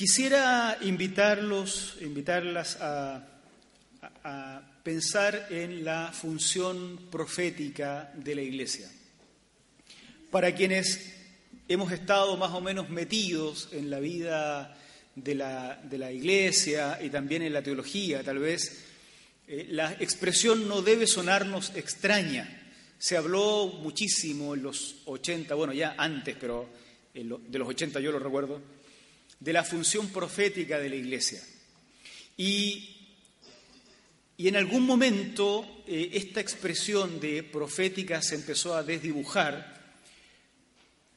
Quisiera invitarlos, invitarlas a, pensar en la función profética de la Iglesia. Para quienes hemos estado más o menos metidos en la vida de la, de la Iglesia y también en la teología, tal vez, eh, la expresión no debe sonarnos extraña. Se habló muchísimo en los 80, bueno, ya antes, pero de los 80 yo lo recuerdo, de la función profética de la Iglesia. Y, y en algún momento eh, esta expresión de profética se empezó a desdibujar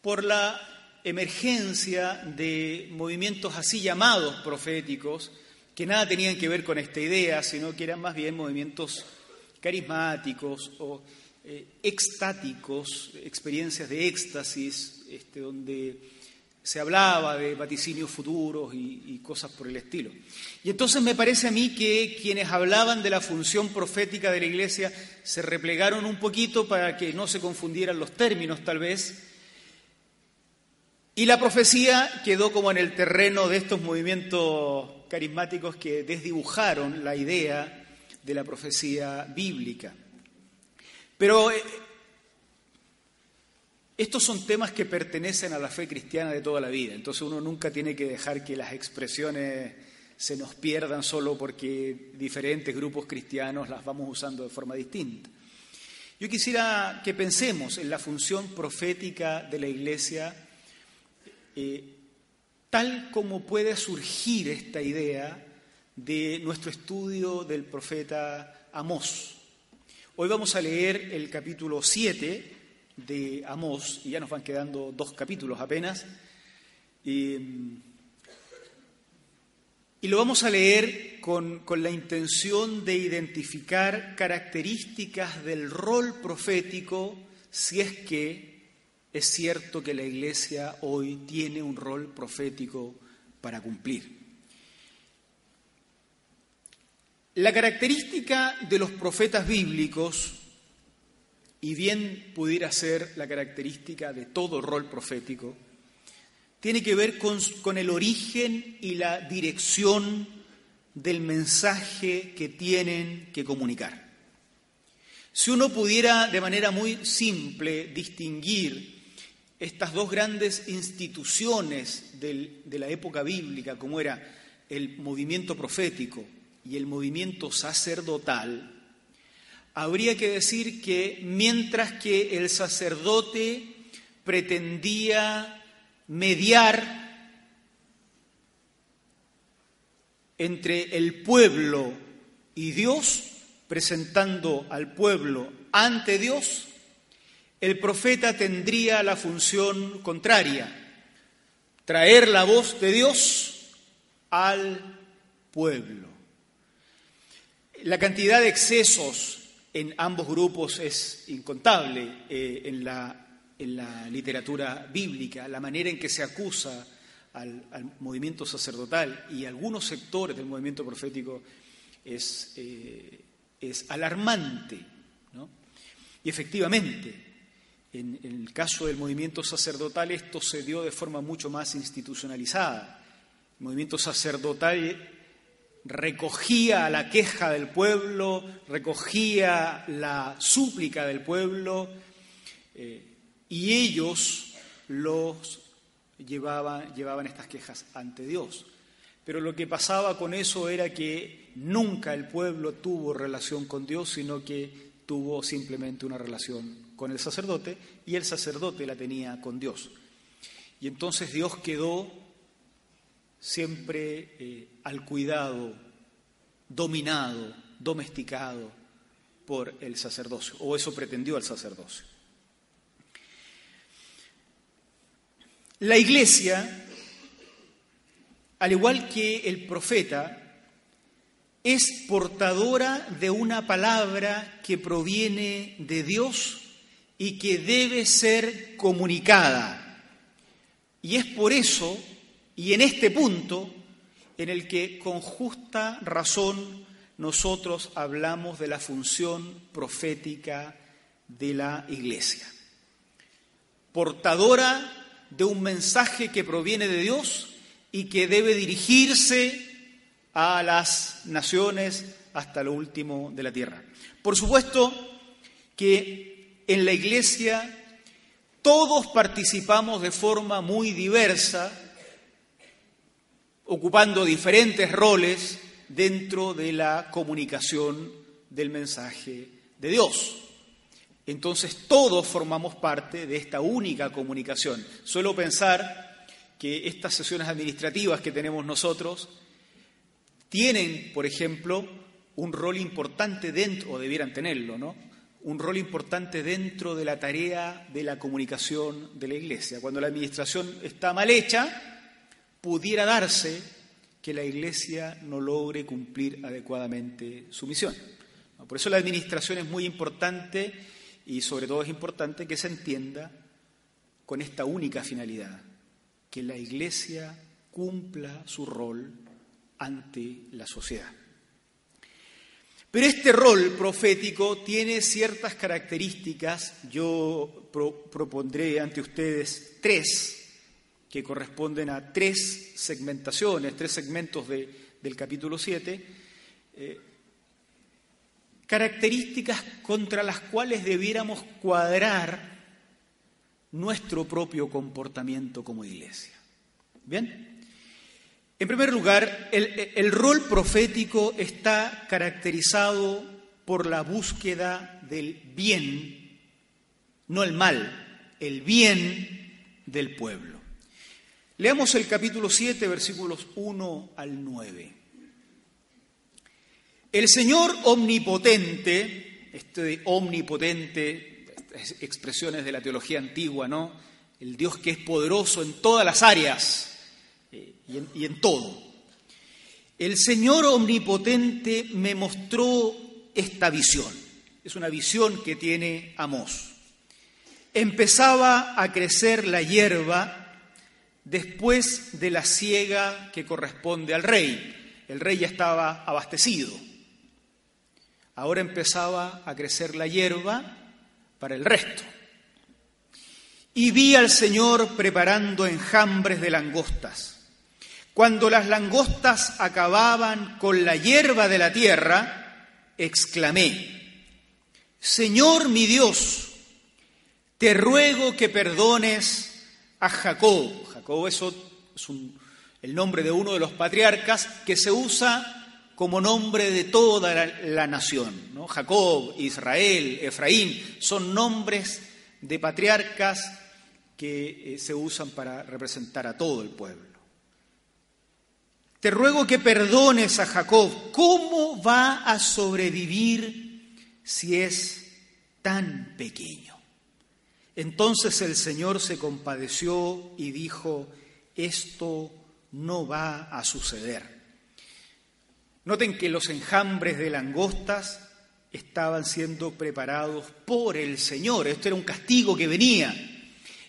por la emergencia de movimientos así llamados proféticos, que nada tenían que ver con esta idea, sino que eran más bien movimientos carismáticos o eh, extáticos, experiencias de éxtasis, este, donde se hablaba de vaticinios futuros y, cosas por el estilo. Y entonces me parece a mí que quienes hablaban de la función profética de la Iglesia se replegaron un poquito para que no se confundieran los términos, tal vez, y la profecía quedó como en el terreno de estos movimientos carismáticos que desdibujaron la idea de la profecía bíblica. Pero eh, estos son temas que pertenecen a la fe cristiana de toda la vida, entonces uno nunca tiene que dejar que las expresiones se nos pierdan solo porque diferentes grupos cristianos las vamos usando de forma distinta. Yo quisiera que pensemos en la función profética de la Iglesia, eh, tal como puede surgir esta idea de nuestro estudio del profeta Amós. Hoy vamos a leer el capítulo 7 de Amós, y ya nos van quedando dos capítulos apenas, y, lo vamos a leer con, con la intención de identificar características del rol profético, si es que es cierto que la Iglesia hoy tiene un rol profético para cumplir. La característica de los profetas bíblicos y bien pudiera ser la característica de todo rol profético, tiene que ver con, el origen y la dirección del mensaje que tienen que comunicar. Si uno pudiera de manera muy simple distinguir estas dos grandes instituciones de la época bíblica, como era el movimiento profético y el movimiento sacerdotal, habría que decir que mientras que el sacerdote pretendía mediar entre el pueblo y Dios, presentando al pueblo ante Dios, el profeta tendría la función contraria, traer la voz de Dios al pueblo. La cantidad de excesos en ambos grupos es incontable eh, en, la, en, la, literatura bíblica, la manera en que se acusa al, movimiento sacerdotal y algunos sectores del movimiento profético es, eh, es alarmante. Y efectivamente, en, en el caso del movimiento sacerdotal esto se dio de forma mucho más institucionalizada. El movimiento sacerdotal recogía la queja del pueblo, recogía la súplica del pueblo eh, y ellos los llevaban, llevaban estas quejas ante Dios. Pero lo que pasaba con eso era que nunca el pueblo tuvo relación con Dios, sino que tuvo simplemente una relación con el sacerdote y el sacerdote la tenía con Dios. Y entonces Dios quedó siempre eh, al cuidado, dominado, domesticado por el sacerdocio, o eso pretendió el sacerdocio. La iglesia, al igual que el profeta, es portadora de una palabra que proviene de Dios y que debe ser comunicada. Y es por eso y en este punto en el que con justa razón nosotros hablamos de la función profética de la Iglesia. Portadora de un mensaje que proviene de Dios y que debe dirigirse a las naciones hasta lo último de la tierra. Por supuesto que en la Iglesia todos participamos de forma muy diversa, ocupando diferentes roles dentro de la comunicación del mensaje de Dios. Entonces todos formamos parte de esta única comunicación. Suelo pensar que estas sesiones administrativas que tenemos nosotros tienen, por ejemplo, un rol importante dentro, o debieran tenerlo, ¿no? Un rol importante dentro de la tarea de la comunicación de la Iglesia. Cuando la administración está mal hecha, pudiera darse que la Iglesia no logre cumplir adecuadamente su misión. Por eso la administración es muy importante y sobre todo es importante que se entienda con esta única finalidad, que la Iglesia cumpla su rol ante la sociedad. Pero este rol profético tiene ciertas características, yo propondré ante ustedes tres, que corresponden a tres segmentaciones, tres segmentos del capítulo 7, eh, características contra las cuales debiéramos cuadrar nuestro propio comportamiento como iglesia. ¿Bien? En primer lugar, el, rol profético está caracterizado por la búsqueda del bien, no el mal, el bien del pueblo. Leamos el capítulo 7, versículos 1 al 9. El Señor omnipotente, este omnipotente, expresiones de la teología antigua, ¿no? El Dios que es poderoso en todas las áreas, y en, todo. El Señor Omnipotente me mostró esta visión. Es una visión que tiene Amós. Empezaba a crecer la hierba después de la siega que corresponde al rey. El rey ya estaba abastecido. Ahora empezaba a crecer la hierba para el resto. Y vi al Señor preparando enjambres de langostas cuando las langostas acababan con la hierba de la tierra, exclamé, Señor mi Dios, te ruego que perdones a Jacob. Jacob es, el nombre de uno de los patriarcas que se usa como nombre de toda la, nación. Jacob, Israel, Efraín, son nombres de patriarcas que eh, se usan para representar a todo el pueblo. Te ruego que perdones a Jacob. ¿Cómo va a sobrevivir si es tan pequeño? Entonces el Señor se compadeció y dijo, esto no va a suceder. Noten que los enjambres de langostas estaban siendo preparados por el Señor. Esto era un castigo que venía.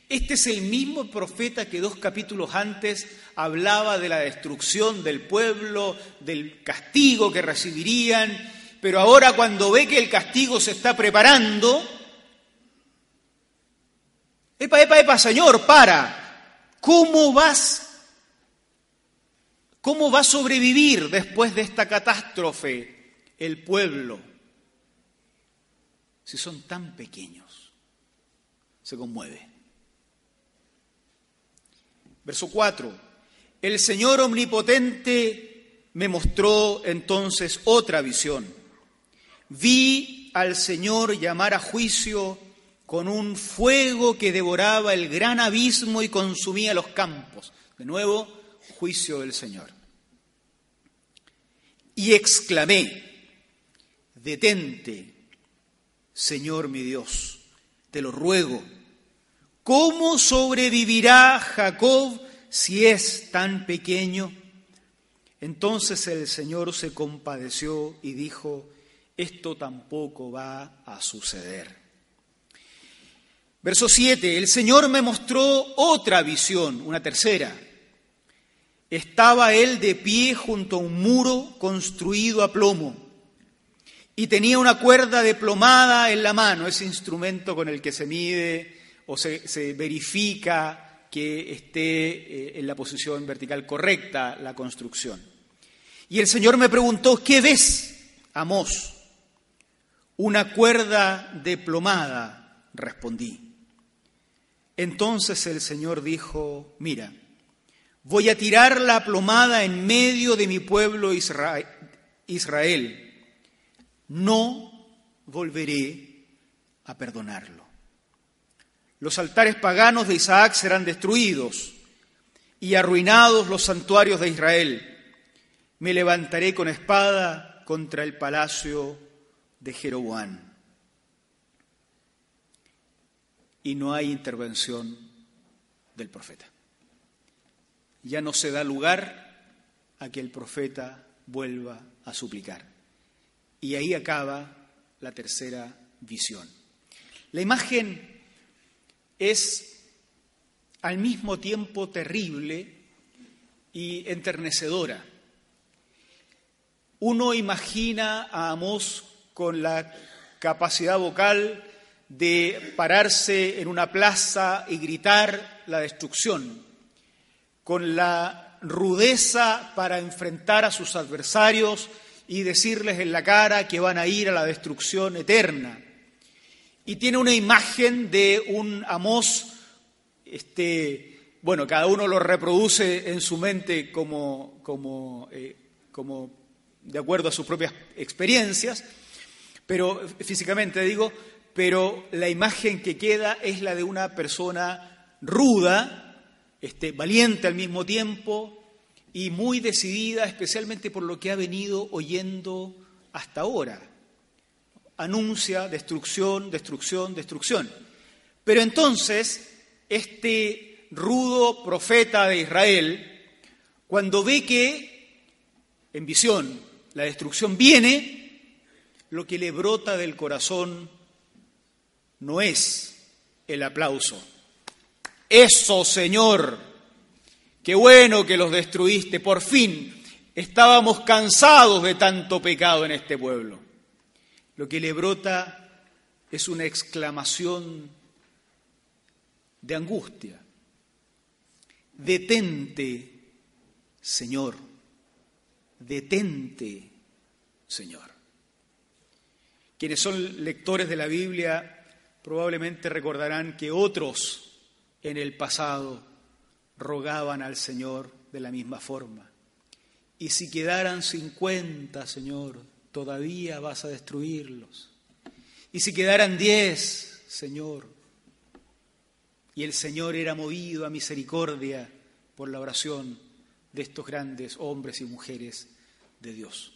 Este es el mismo profeta que dos capítulos antes hablaba de la destrucción del pueblo, del castigo que recibirían, pero ahora cuando ve que el castigo se está preparando, epa, epa, epa, Señor, para, ¿cómo vas? ¿Cómo va a sobrevivir después de esta catástrofe el pueblo? Si son tan pequeños, se conmueve. Verso 4. El Señor omnipotente me mostró entonces otra visión. Vi al Señor llamar a juicio con un fuego que devoraba el gran abismo y consumía los campos. De nuevo, juicio del Señor. Y exclamé, detente, Señor mi Dios, te lo ruego ¿Cómo sobrevivirá Jacob si es tan pequeño? Entonces el Señor se compadeció y dijo, esto tampoco va a suceder. Verso 7, el Señor me mostró otra visión, una tercera. Estaba él de pie junto a un muro construido a plomo y tenía una cuerda de plomada en la mano, ese instrumento con el que se mide o se, verifica que esté eh, en la posición vertical correcta la construcción. Y el Señor me preguntó, ¿qué ves, Amós? Una cuerda deplomada, respondí. Entonces el Señor dijo, mira, voy a tirar la plomada en medio de mi pueblo Israel. No volveré a perdonarlo. Los altares paganos de Isaac serán destruidos y arruinados los santuarios de Israel. Me levantaré con espada contra el palacio de Jeroboam. Y no hay intervención del profeta. Ya no se da lugar a que el profeta vuelva a suplicar. Y ahí acaba la tercera visión. La imagen es al mismo tiempo terrible y enternecedora. Uno imagina a Amós con la capacidad vocal de pararse en una plaza y gritar la destrucción, con la rudeza para enfrentar a sus adversarios y decirles en la cara que van a ir a la destrucción eterna. Y tiene una imagen de un Amós, este, bueno, cada uno lo reproduce en su mente como, como, eh, como de acuerdo a sus propias experiencias, pero físicamente digo, pero la imagen que queda es la de una persona ruda, este, valiente al mismo tiempo y muy decidida, especialmente por lo que ha venido oyendo hasta ahora anuncia destrucción, destrucción, destrucción. Pero entonces, este rudo profeta de Israel, cuando ve que en visión la destrucción viene, lo que le brota del corazón no es el aplauso. Eso, Señor, qué bueno que los destruiste, por fin estábamos cansados de tanto pecado en este pueblo. Lo que le brota es una exclamación de angustia. Detente, Señor. Detente, Señor. Quienes son lectores de la Biblia probablemente recordarán que otros en el pasado rogaban al Señor de la misma forma. Y si quedaran cincuenta, Señor, todavía vas a destruirlos. Y si quedaran diez, Señor, y el Señor era movido a misericordia por la oración de estos grandes hombres y mujeres de Dios.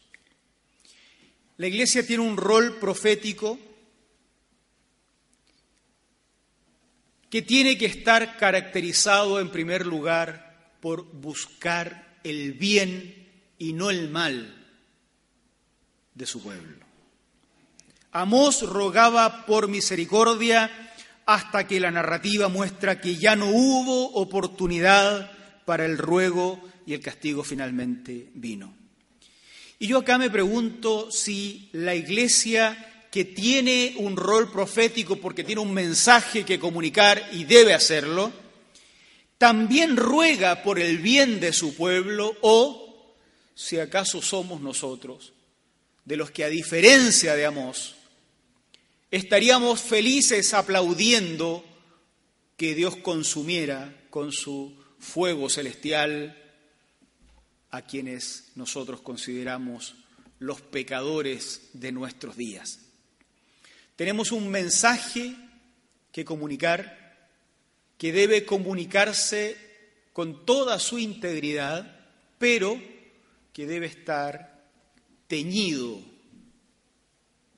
La iglesia tiene un rol profético que tiene que estar caracterizado en primer lugar por buscar el bien y no el mal de su pueblo. Amós rogaba por misericordia hasta que la narrativa muestra que ya no hubo oportunidad para el ruego y el castigo finalmente vino. Y yo acá me pregunto si la iglesia que tiene un rol profético porque tiene un mensaje que comunicar y debe hacerlo, también ruega por el bien de su pueblo o si acaso somos nosotros de los que a diferencia de Amós, estaríamos felices aplaudiendo que Dios consumiera con su fuego celestial a quienes nosotros consideramos los pecadores de nuestros días. Tenemos un mensaje que comunicar, que debe comunicarse con toda su integridad, pero que debe estar teñido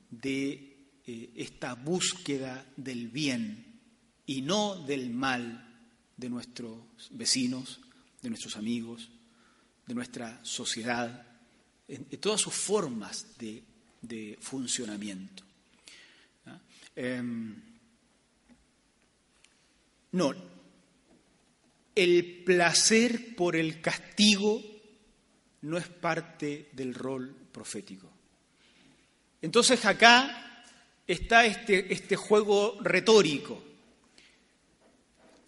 de eh, esta búsqueda del bien y no del mal de nuestros vecinos, de nuestros amigos, de nuestra sociedad, en, todas sus formas de, funcionamiento. Em, no, el placer por el castigo no es parte del rol profético. Entonces acá está este, este juego retórico.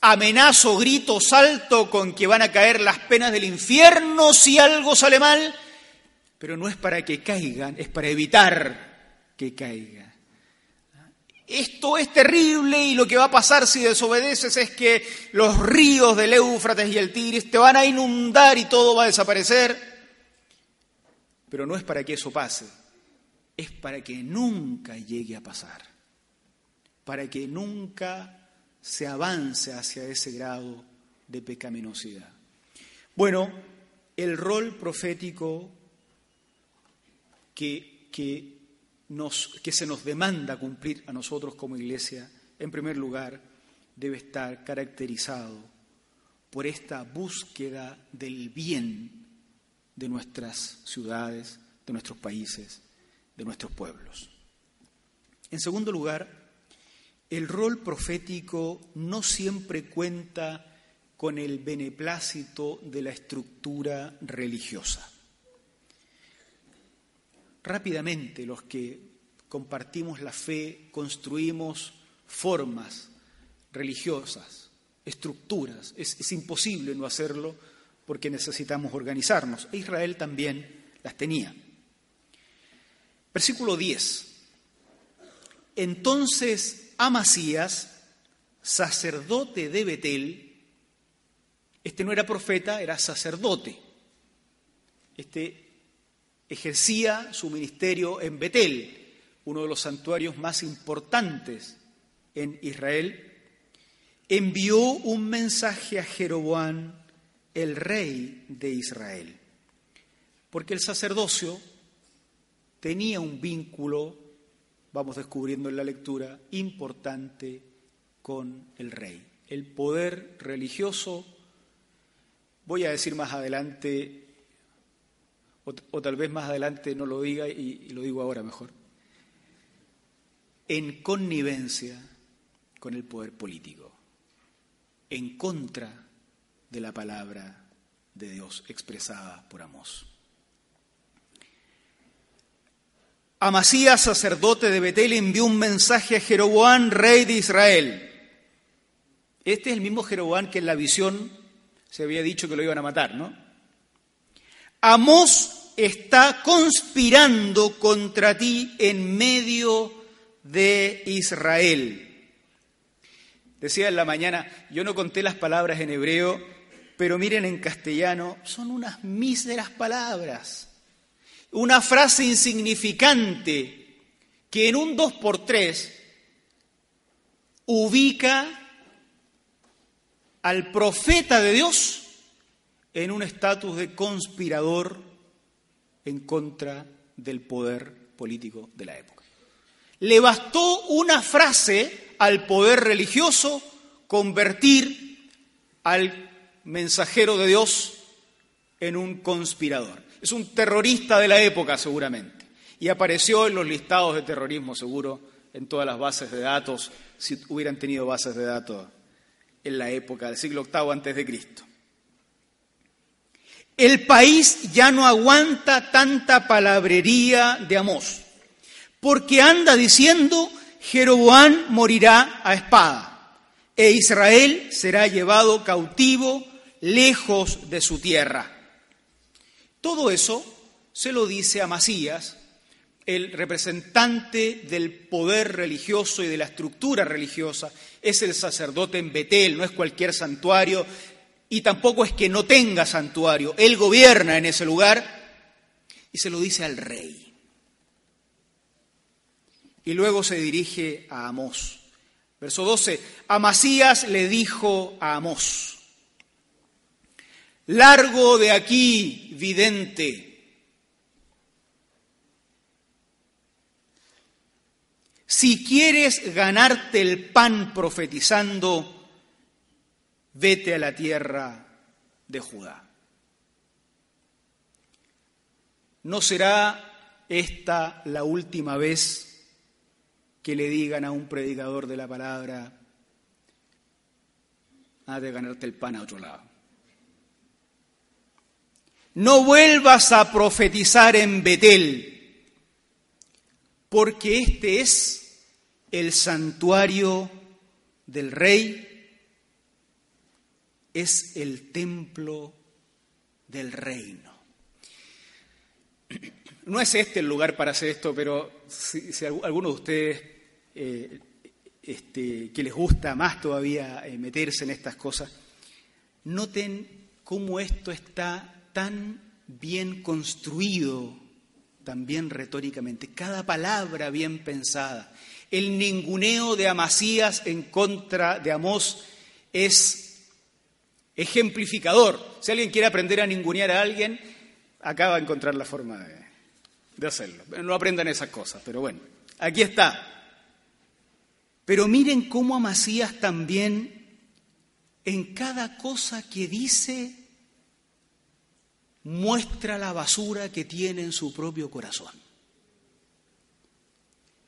amenazo, grito, salto con que van a caer las penas del infierno si algo sale mal, pero no es para que caigan, es para evitar que caigan. Esto es terrible y lo que va a pasar si desobedeces es que los ríos del Éufrates y el Tigris te van a inundar y todo va a desaparecer. Pero no es para que eso pase, es para que nunca llegue a pasar, para que nunca se avance hacia ese grado de pecaminosidad. Bueno, el rol profético que, que, que se nos demanda cumplir a nosotros como iglesia, en primer lugar, debe estar caracterizado por esta búsqueda del bien de nuestras ciudades, de nuestros países, de nuestros pueblos. En segundo lugar, el rol profético no siempre cuenta con el beneplácito de la estructura religiosa. Rápidamente los que compartimos la fe construimos formas religiosas, estructuras. Es, imposible no hacerlo porque necesitamos organizarnos. E Israel también las tenía. Versículo 10. Entonces Amasías, sacerdote de Betel, este no era profeta, era sacerdote. Este ejercía su ministerio en Betel, uno de los santuarios más importantes en Israel, envió un mensaje a Jeroboam, el rey de Israel, porque el sacerdocio tenía un vínculo vamos descubriendo en la lectura, importante con el rey. El poder religioso, voy a decir más adelante, o, tal vez más adelante no lo diga y, lo digo ahora mejor, en connivencia con el poder político, en contra de la palabra de Dios expresada por Amós. Amasías, sacerdote de Betel, envió un mensaje a Jeroboam, rey de Israel. Este es el mismo Jeroboam que en la visión se había dicho que lo iban a matar, ¿no? Amós está conspirando contra ti en medio de Israel. Decía en la mañana, yo no conté las palabras en hebreo, pero miren en castellano, son unas míseras palabras una frase insignificante que en un 2 por 3 ubica al profeta de Dios en un estatus de conspirador en contra del poder político de la época. Le bastó una frase al poder religioso convertir al mensajero de Dios en un conspirador. Es un terrorista de la época seguramente. Y apareció en los listados de terrorismo seguro, en todas las bases de datos, si hubieran tenido bases de datos en la época del siglo VIII antes de Cristo. El país ya no aguanta tanta palabrería de Amós, porque anda diciendo Jeroboán morirá a espada e Israel será llevado cautivo lejos de su tierra. Todo eso se lo dice a Masías, el representante del poder religioso y de la estructura religiosa, es el sacerdote en Betel, no es cualquier santuario, y tampoco es que no tenga santuario, él gobierna en ese lugar, y se lo dice al rey. Y luego se dirige a Amós. Verso 12, Amasías le dijo a Amós, Largo de aquí, vidente. Si quieres ganarte el pan profetizando, vete a la tierra de Judá. ¿No será esta la última vez que le digan a un predicador de la palabra, ha de ganarte el pan a otro lado? no vuelvas a profetizar en Betel, porque este es el santuario del rey es el templo del reino. No es este el lugar para hacer esto, pero si, alguno de ustedes eh, este, que les gusta más todavía eh, meterse en estas cosas, noten cómo esto está tan bien construido, también retóricamente, cada palabra bien pensada. El ninguneo de Amasías en contra de Amós es ejemplificador. Si alguien quiere aprender a ningunear a alguien, acaba de encontrar la forma de, de hacerlo. No aprendan esas cosas, pero bueno, aquí está. Pero miren cómo Amasías también, en cada cosa que dice, muestra la basura que tiene en su propio corazón.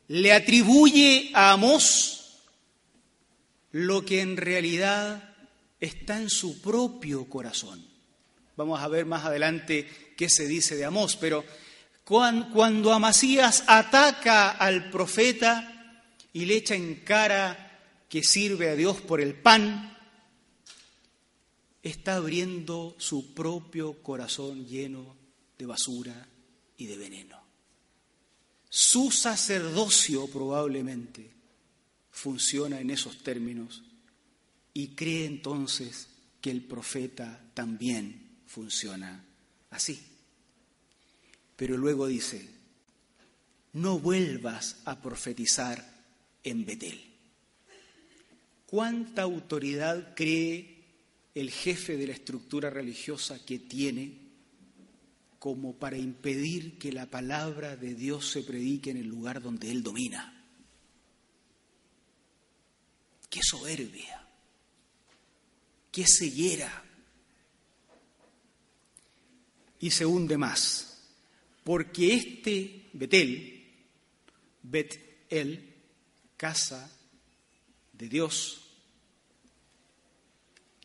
Le atribuye a Amós lo que en realidad está en su propio corazón. Vamos a ver más adelante qué se dice de Amós, pero cuando Amasías ataca al profeta y le echa en cara que sirve a Dios por el pan, está abriendo su propio corazón lleno de basura y de veneno. Su sacerdocio probablemente funciona en esos términos y cree entonces que el profeta también funciona así. Pero luego dice, no vuelvas a profetizar en Betel. ¿Cuánta autoridad cree el jefe de la estructura religiosa que tiene como para impedir que la palabra de Dios se predique en el lugar donde Él domina. Qué soberbia, qué ceguera. Y se hunde más, porque este Betel, Bet-El, casa de Dios,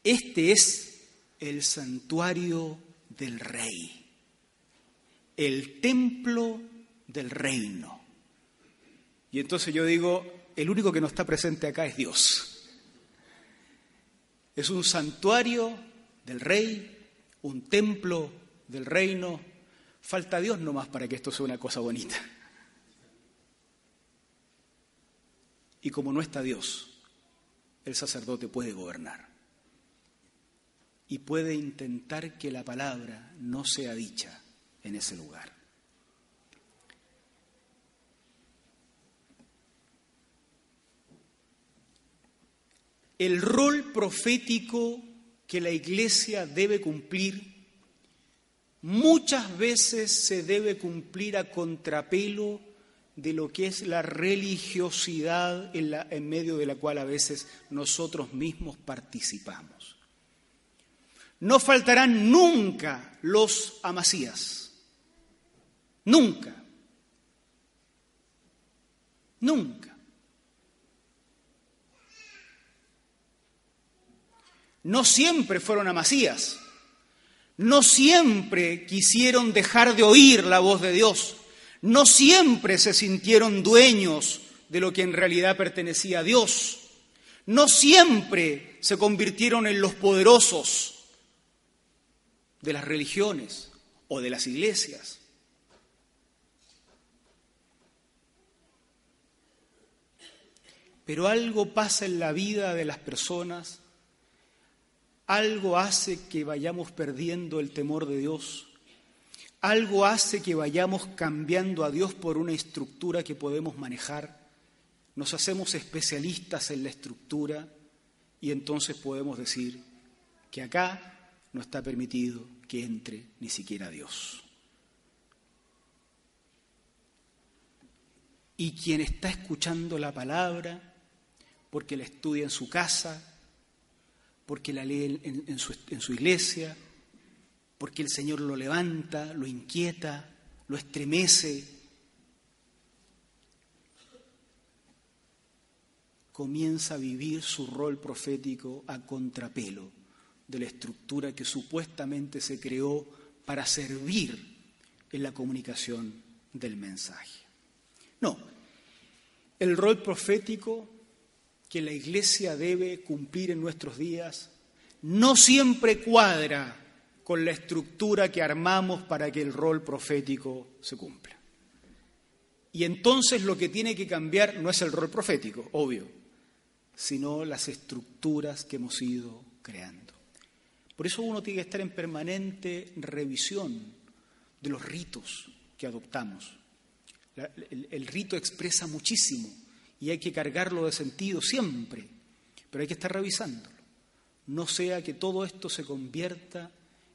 este es el santuario del rey, el templo del reino. Y entonces yo digo, el único que no está presente acá es Dios. Es un santuario del rey, un templo del reino. Falta Dios nomás para que esto sea una cosa bonita. Y como no está Dios, el sacerdote puede gobernar y puede intentar que la palabra no sea dicha en ese lugar. El rol profético que la iglesia debe cumplir muchas veces se debe cumplir a contrapelo de lo que es la religiosidad en, medio de la cual a veces nosotros mismos participamos. No faltarán nunca los amasías. Nunca. Nunca. No siempre fueron amasías. No siempre quisieron dejar de oír la voz de Dios. No siempre se sintieron dueños de lo que en realidad pertenecía a Dios. No siempre se convirtieron en los poderosos de las religiones o de las iglesias. Pero algo pasa en la vida de las personas, algo hace que vayamos perdiendo el temor de Dios, algo hace que vayamos cambiando a Dios por una estructura que podemos manejar, nos hacemos especialistas en la estructura y entonces podemos decir que acá no está permitido que entre ni siquiera Dios. Y quien está escuchando la palabra, porque la estudia en su casa, porque la lee en, su, en su iglesia, porque el Señor lo levanta, lo inquieta, lo estremece, comienza a vivir su rol profético a contrapelo de la estructura que supuestamente se creó para servir en la comunicación del mensaje. No, el rol profético que la Iglesia debe cumplir en nuestros días no siempre cuadra con la estructura que armamos para que el rol profético se cumpla. Y entonces lo que tiene que cambiar no es el rol profético, obvio, sino las estructuras que hemos ido creando. Por eso uno tiene que estar en permanente revisión de los ritos que adoptamos. El, rito expresa muchísimo y hay que cargarlo de sentido siempre, pero hay que estar revisándolo. No sea que todo esto se convierta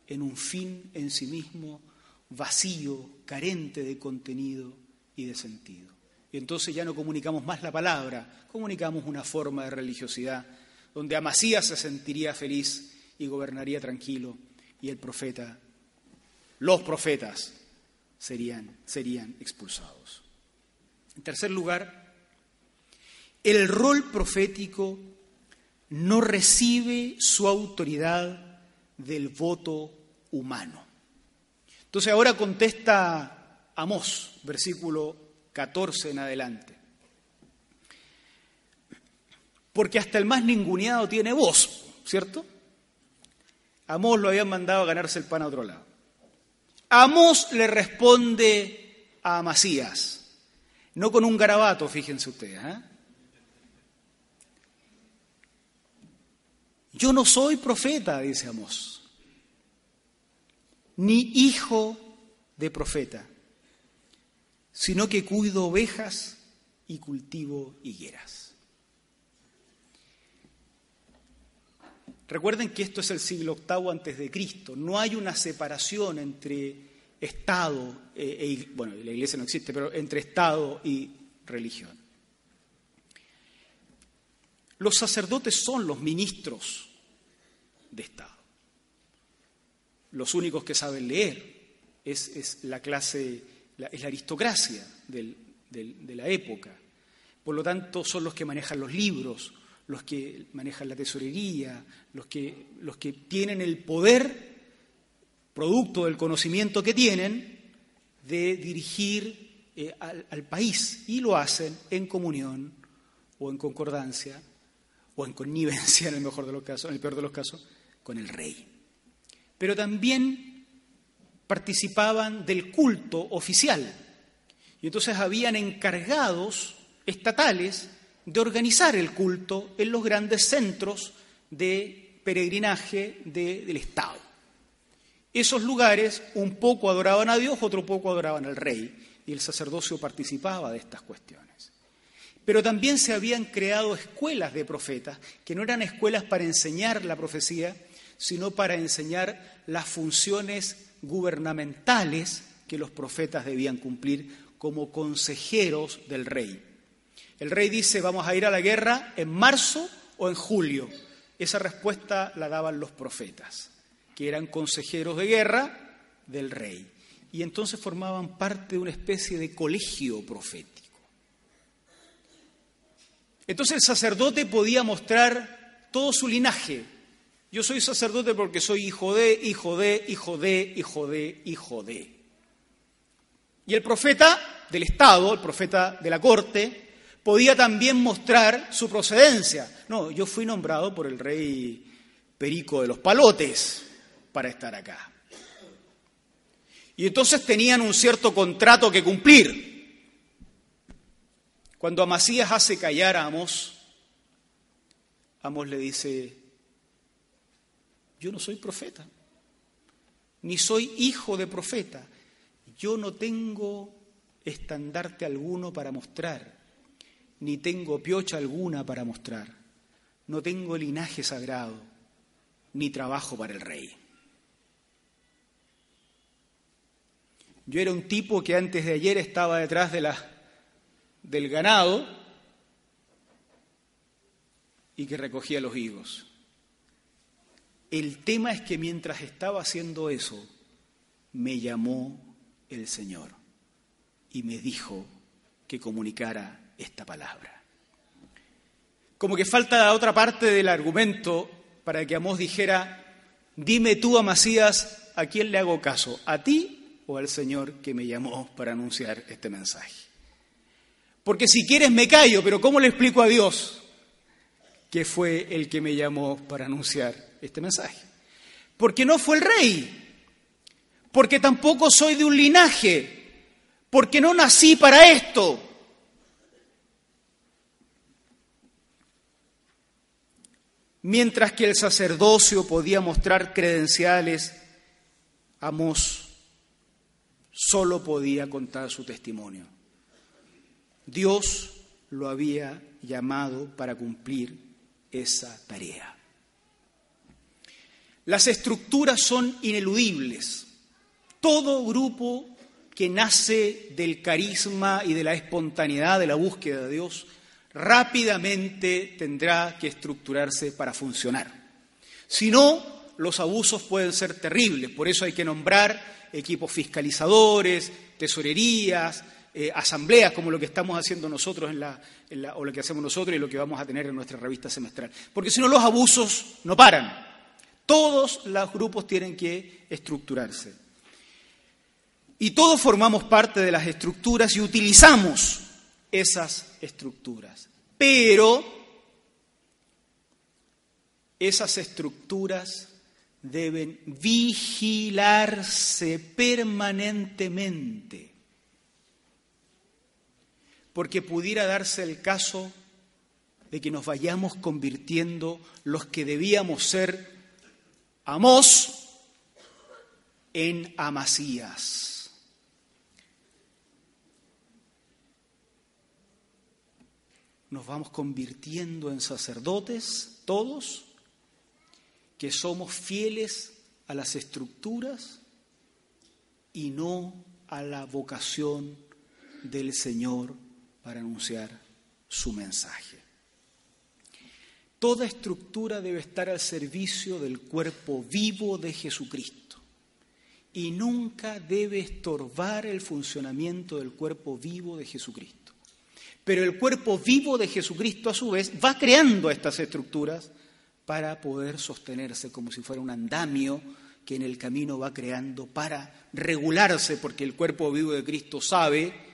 en un fin en sí mismo vacío, carente de contenido y de sentido. Y entonces ya no comunicamos más la palabra, comunicamos una forma de religiosidad donde Amasías se sentiría feliz y gobernaría tranquilo y el profeta, los profetas serían, serían expulsados. En tercer lugar, el rol profético no recibe su autoridad del voto humano. Entonces ahora contesta Amós, versículo 14 en adelante. Porque hasta el más ninguneado tiene voz, ¿cierto? Amós lo habían mandado a ganarse el pan a otro lado. Amós le responde a Amasías, no con un garabato, fíjense ustedes. ¿eh? Yo no soy profeta, dice Amós, ni hijo de profeta, sino que cuido ovejas y cultivo higueras. Recuerden que esto es el siglo VIII antes de Cristo. No hay una separación entre Estado eh, e, bueno, la Iglesia no existe, pero entre Estado y religión. Los sacerdotes son los ministros de Estado. Los únicos que saben leer es, la clase, es la aristocracia de la época. Por lo tanto, son los que manejan los libros, los que manejan la tesorería, los que, los que tienen el poder, producto del conocimiento que tienen, de dirigir eh, al, al país. Y lo hacen en comunión o en concordancia o en connivencia en el mejor de los casos, en el peor de los casos, con el rey. Pero también participaban del culto oficial. Y entonces habían encargados estatales de organizar el culto en los grandes centros de peregrinaje del Estado. Esos lugares un poco adoraban a Dios, otro poco adoraban al rey, y el sacerdocio participaba de estas cuestiones. Pero también se habían creado escuelas de profetas, que no eran escuelas para enseñar la profecía, sino para enseñar las funciones gubernamentales que los profetas debían cumplir como consejeros del rey. El rey dice, vamos a ir a la guerra en marzo o en julio. Esa respuesta la daban los profetas, que eran consejeros de guerra del rey. Y entonces formaban parte de una especie de colegio profético. Entonces el sacerdote podía mostrar todo su linaje. Yo soy sacerdote porque soy hijo de, hijo de, hijo de, hijo de, hijo de. Y el profeta del Estado, el profeta de la corte, podía también mostrar su procedencia. No, yo fui nombrado por el rey Perico de los Palotes para estar acá. Y entonces tenían un cierto contrato que cumplir. Cuando Amasías hace callar a Amos, Amos le dice, yo no soy profeta, ni soy hijo de profeta, yo no tengo estandarte alguno para mostrar ni tengo piocha alguna para mostrar, no tengo linaje sagrado, ni trabajo para el rey. Yo era un tipo que antes de ayer estaba detrás de la, del ganado y que recogía los higos. El tema es que mientras estaba haciendo eso, me llamó el Señor y me dijo que comunicara esta palabra. Como que falta otra parte del argumento para que Amós dijera, dime tú, Amasías, ¿a quién le hago caso? ¿A ti o al Señor que me llamó para anunciar este mensaje? Porque si quieres me callo, pero ¿cómo le explico a Dios que fue el que me llamó para anunciar este mensaje. Porque no fue el rey, porque tampoco soy de un linaje, porque no nací para esto. Mientras que el sacerdocio podía mostrar credenciales, Amos solo podía contar su testimonio. Dios lo había llamado para cumplir esa tarea. Las estructuras son ineludibles. Todo grupo que nace del carisma y de la espontaneidad de la búsqueda de Dios rápidamente tendrá que estructurarse para funcionar. Si no, los abusos pueden ser terribles. Por eso hay que nombrar equipos fiscalizadores, tesorerías, eh, asambleas como lo que estamos haciendo nosotros en la, o lo que hacemos nosotros y lo que vamos a tener en nuestra revista semestral. Porque si no, los abusos no paran. Todos los grupos tienen que estructurarse. Y todos formamos parte de las estructuras y utilizamos esas estructuras. Pero esas estructuras deben vigilarse permanentemente porque pudiera darse el caso de que nos vayamos convirtiendo los que debíamos ser Amós en Amasías. Nos vamos convirtiendo en sacerdotes, todos, que somos fieles a las estructuras y no a la vocación del Señor para anunciar su mensaje. Toda estructura debe estar al servicio del cuerpo vivo de Jesucristo y nunca debe estorbar el funcionamiento del cuerpo vivo de Jesucristo. Pero el cuerpo vivo de Jesucristo a su vez va creando estas estructuras para poder sostenerse como si fuera un andamio que en el camino va creando para regularse, porque el cuerpo vivo de Cristo sabe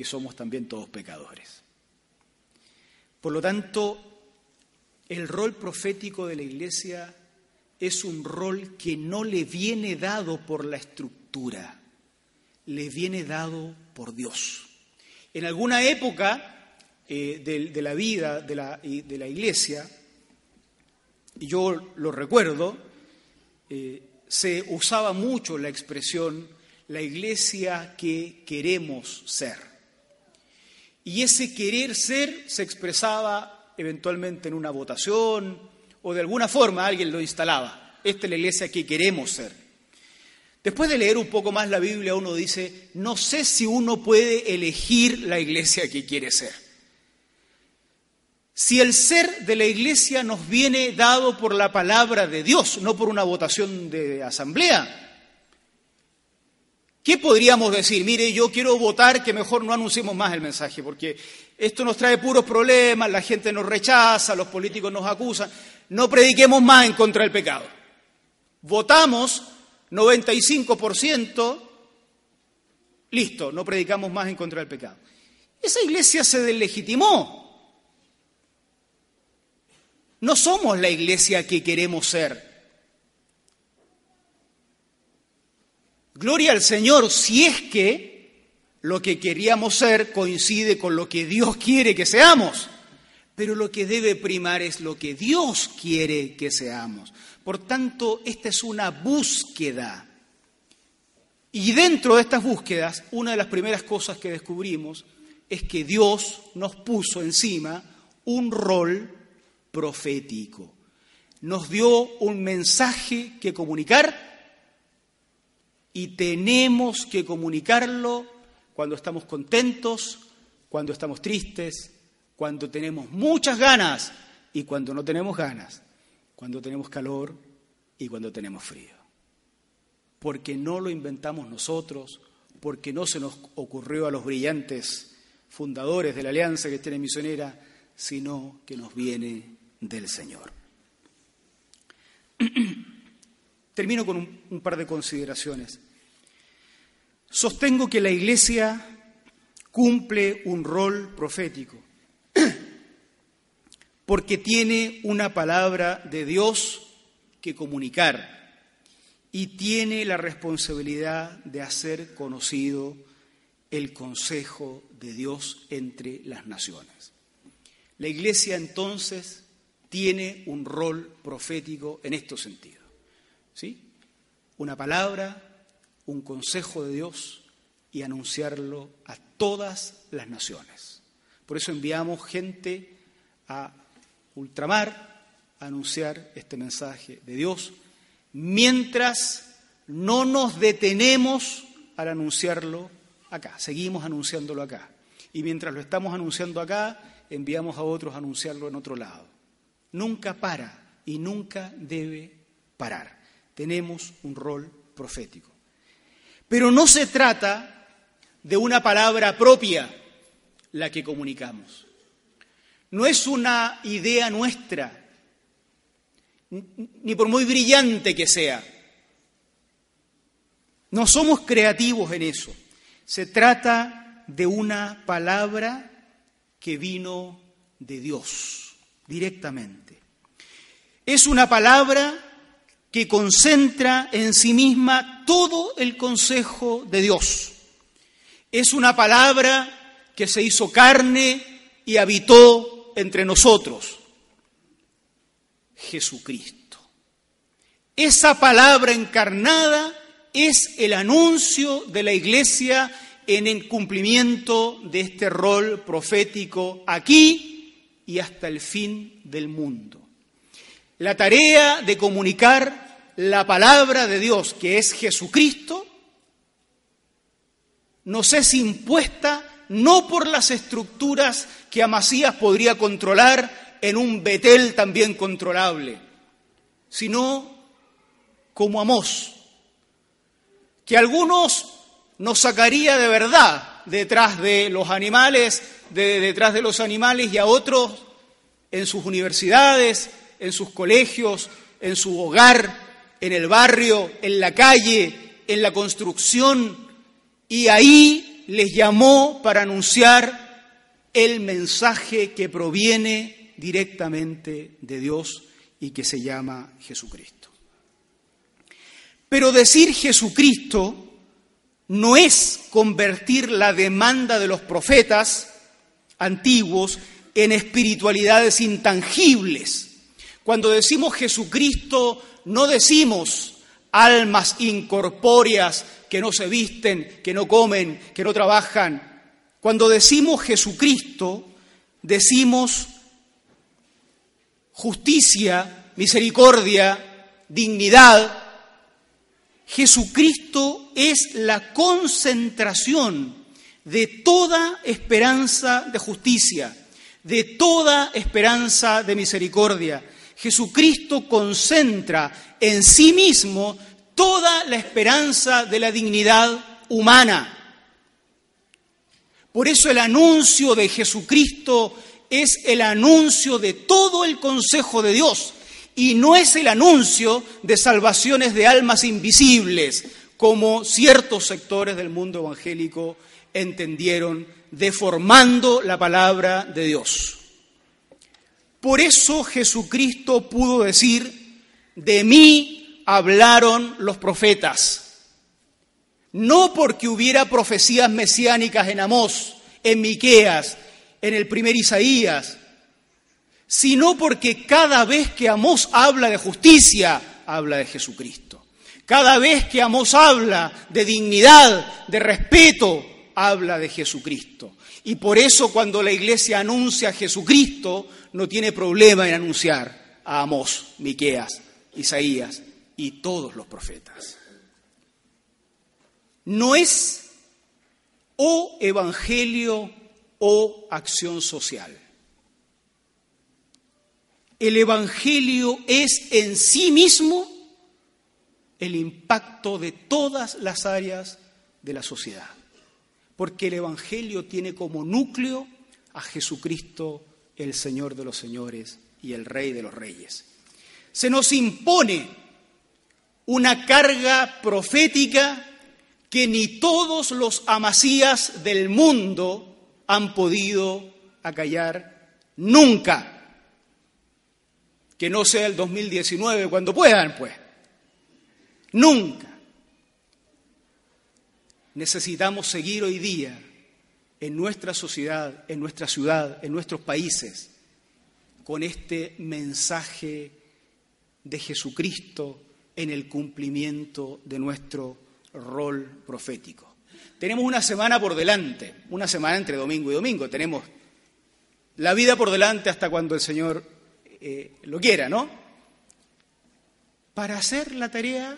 que somos también todos pecadores. Por lo tanto, el rol profético de la Iglesia es un rol que no le viene dado por la estructura, le viene dado por Dios. En alguna época eh, de, la vida de la, Iglesia, y yo lo recuerdo, eh, se usaba mucho la expresión la iglesia que queremos ser. Y ese querer ser se expresaba eventualmente en una votación o de alguna forma alguien lo instalaba. Esta es la iglesia que queremos ser. Después de leer un poco más la Biblia, uno dice, no sé si uno puede elegir la iglesia que quiere ser. Si el ser de la iglesia nos viene dado por la palabra de Dios, no por una votación de asamblea, ¿Qué podríamos decir? Mire, yo quiero votar que mejor no anunciemos más el mensaje, porque esto nos trae puros problemas, la gente nos rechaza, los políticos nos acusan. No prediquemos más en contra del pecado. Votamos 95%, listo, no predicamos más en contra del pecado. Esa iglesia se deslegitimó. No somos la iglesia que queremos ser. Gloria al Señor si es que lo que queríamos ser coincide con lo que Dios quiere que seamos. Pero lo que debe primar es lo que Dios quiere que seamos. Por tanto, esta es una búsqueda. Y dentro de estas búsquedas, una de las primeras cosas que descubrimos es que Dios nos puso encima un rol profético. Nos dio un mensaje que comunicar y tenemos que comunicarlo cuando estamos contentos, cuando estamos tristes, cuando tenemos muchas ganas y cuando no tenemos ganas, cuando tenemos calor y cuando tenemos frío. Porque no lo inventamos nosotros, porque no se nos ocurrió a los brillantes fundadores de la Alianza que tiene Misionera, sino que nos viene del Señor. Termino con un, par de consideraciones. Sostengo que la Iglesia cumple un rol profético porque tiene una palabra de Dios que comunicar y tiene la responsabilidad de hacer conocido el consejo de Dios entre las naciones. La Iglesia entonces tiene un rol profético en estos sentidos. ¿Sí? Una palabra, un consejo de Dios y anunciarlo a todas las naciones. Por eso enviamos gente a ultramar a anunciar este mensaje de Dios, mientras no nos detenemos al anunciarlo acá, seguimos anunciándolo acá. Y mientras lo estamos anunciando acá, enviamos a otros a anunciarlo en otro lado. Nunca para y nunca debe parar. Tenemos un rol profético. Pero no se trata de una palabra propia la que comunicamos. No es una idea nuestra, ni por muy brillante que sea. No somos creativos en eso. Se trata de una palabra que vino de Dios directamente. Es una palabra que concentra en sí misma todo el consejo de Dios. Es una palabra que se hizo carne y habitó entre nosotros. Jesucristo. Esa palabra encarnada es el anuncio de la Iglesia en el cumplimiento de este rol profético aquí y hasta el fin del mundo. La tarea de comunicar la palabra de Dios, que es Jesucristo, nos es impuesta no por las estructuras que Amasías podría controlar en un Betel también controlable, sino como Amós, que algunos nos sacaría de verdad detrás de los animales, de, detrás de los animales y a otros en sus universidades, en sus colegios, en su hogar, en el barrio, en la calle, en la construcción, y ahí les llamó para anunciar el mensaje que proviene directamente de Dios y que se llama Jesucristo. Pero decir Jesucristo no es convertir la demanda de los profetas antiguos en espiritualidades intangibles. Cuando decimos Jesucristo, no decimos almas incorpóreas que no se visten, que no comen, que no trabajan. Cuando decimos Jesucristo, decimos justicia, misericordia, dignidad, Jesucristo es la concentración de toda esperanza de justicia, de toda esperanza de misericordia. Jesucristo concentra en sí mismo toda la esperanza de la dignidad humana. Por eso el anuncio de Jesucristo es el anuncio de todo el consejo de Dios y no es el anuncio de salvaciones de almas invisibles, como ciertos sectores del mundo evangélico entendieron, deformando la palabra de Dios. Por eso Jesucristo pudo decir, de mí hablaron los profetas. No porque hubiera profecías mesiánicas en Amós, en Miqueas, en el primer Isaías, sino porque cada vez que Amós habla de justicia, habla de Jesucristo. Cada vez que Amós habla de dignidad, de respeto, habla de Jesucristo. Y por eso cuando la iglesia anuncia a Jesucristo, no tiene problema en anunciar a Amós, Miqueas, Isaías y todos los profetas. No es o evangelio o acción social. El Evangelio es en sí mismo el impacto de todas las áreas de la sociedad, porque el Evangelio tiene como núcleo a Jesucristo, el Señor de los señores y el Rey de los reyes. Se nos impone una carga profética que ni todos los amasías del mundo han podido acallar nunca. que no sea el 2019 cuando puedan, pues. Nunca. Necesitamos seguir hoy día en nuestra sociedad, en nuestra ciudad, en nuestros países, con este mensaje de Jesucristo en el cumplimiento de nuestro rol profético. Tenemos una semana por delante, una semana entre domingo y domingo. Tenemos la vida por delante hasta cuando el Señor eh, lo quiera, ¿no? Para hacer la tarea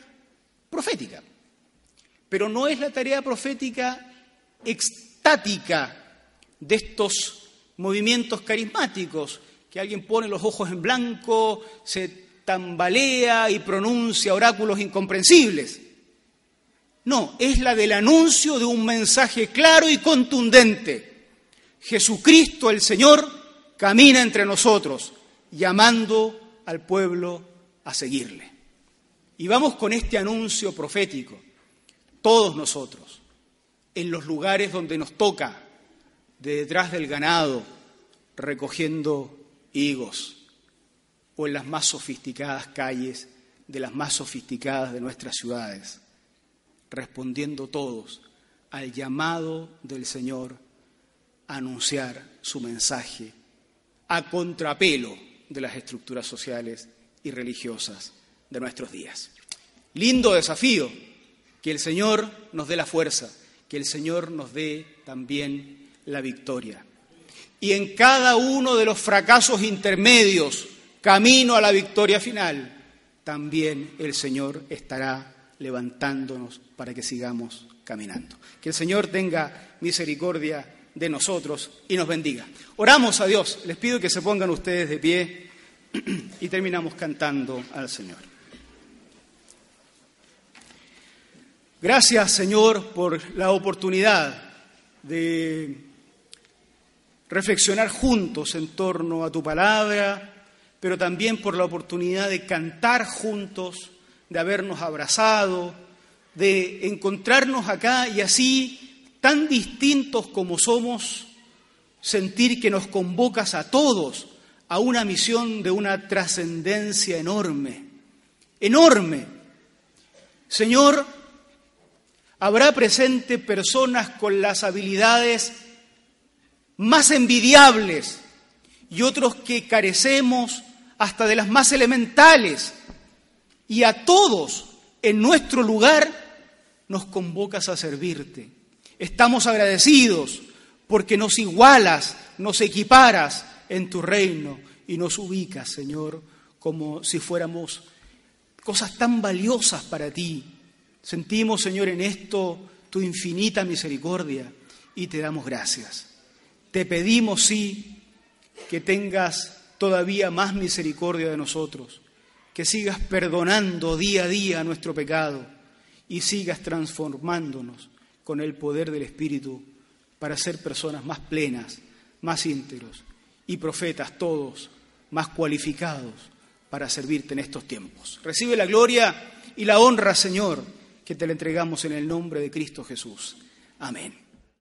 profética. Pero no es la tarea profética de estos movimientos carismáticos, que alguien pone los ojos en blanco, se tambalea y pronuncia oráculos incomprensibles. No, es la del anuncio de un mensaje claro y contundente. Jesucristo el Señor camina entre nosotros, llamando al pueblo a seguirle. Y vamos con este anuncio profético, todos nosotros, en los lugares donde nos toca, de detrás del ganado, recogiendo higos, o en las más sofisticadas calles de las más sofisticadas de nuestras ciudades, respondiendo todos al llamado del Señor a anunciar su mensaje a contrapelo de las estructuras sociales y religiosas de nuestros días. Lindo desafío, que el Señor nos dé la fuerza, que el Señor nos dé también la victoria. Y en cada uno de los fracasos intermedios, camino a la victoria final, también el Señor estará levantándonos para que sigamos caminando. Que el Señor tenga misericordia de nosotros y nos bendiga. Oramos a Dios. Les pido que se pongan ustedes de pie y terminamos cantando al Señor. Gracias, Señor, por la oportunidad de reflexionar juntos en torno a tu palabra pero también por la oportunidad de cantar juntos, de habernos abrazado, de encontrarnos acá y así, tan distintos como somos, sentir que nos convocas a todos a una misión de una trascendencia enorme, enorme. Señor, habrá presente personas con las habilidades más envidiables y otros que carecemos hasta de las más elementales, y a todos en nuestro lugar nos convocas a servirte. Estamos agradecidos porque nos igualas, nos equiparas en tu reino y nos ubicas, Señor, como si fuéramos cosas tan valiosas para ti. Sentimos, Señor, en esto tu infinita misericordia y te damos gracias. Te pedimos, sí, que tengas todavía más misericordia de nosotros, que sigas perdonando día a día nuestro pecado y sigas transformándonos con el poder del Espíritu para ser personas más plenas, más íntegros y profetas todos más cualificados para servirte en estos tiempos. Recibe la gloria y la honra, Señor, que te la entregamos en el nombre de Cristo Jesús. Amén.